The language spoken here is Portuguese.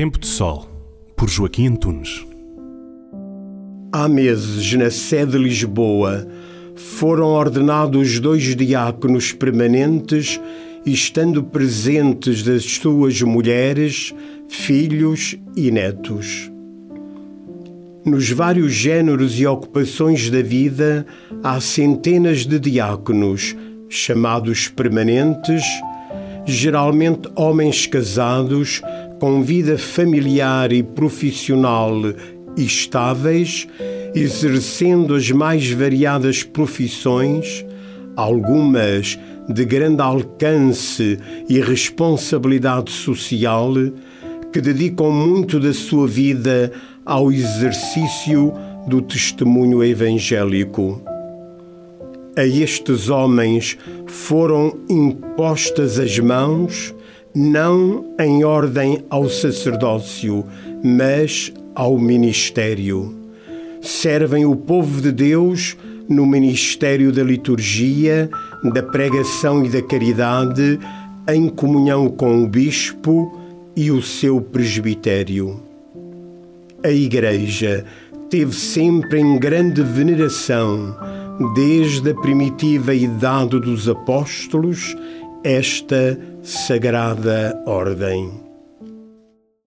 Tempo de Sol, por Joaquim Antunes. Há meses, na sede de Lisboa, foram ordenados dois diáconos permanentes, estando presentes das suas mulheres, filhos e netos. Nos vários géneros e ocupações da vida, há centenas de diáconos, chamados permanentes, geralmente homens casados, com vida familiar e profissional estáveis, exercendo as mais variadas profissões, algumas de grande alcance e responsabilidade social, que dedicam muito da sua vida ao exercício do testemunho evangélico. A estes homens foram impostas as mãos, não em ordem ao sacerdócio, mas ao ministério. Servem o povo de Deus no ministério da liturgia, da pregação e da caridade, em comunhão com o bispo e o seu presbitério. A Igreja teve sempre em grande veneração, desde a primitiva idade dos apóstolos, esta sagrada ordem.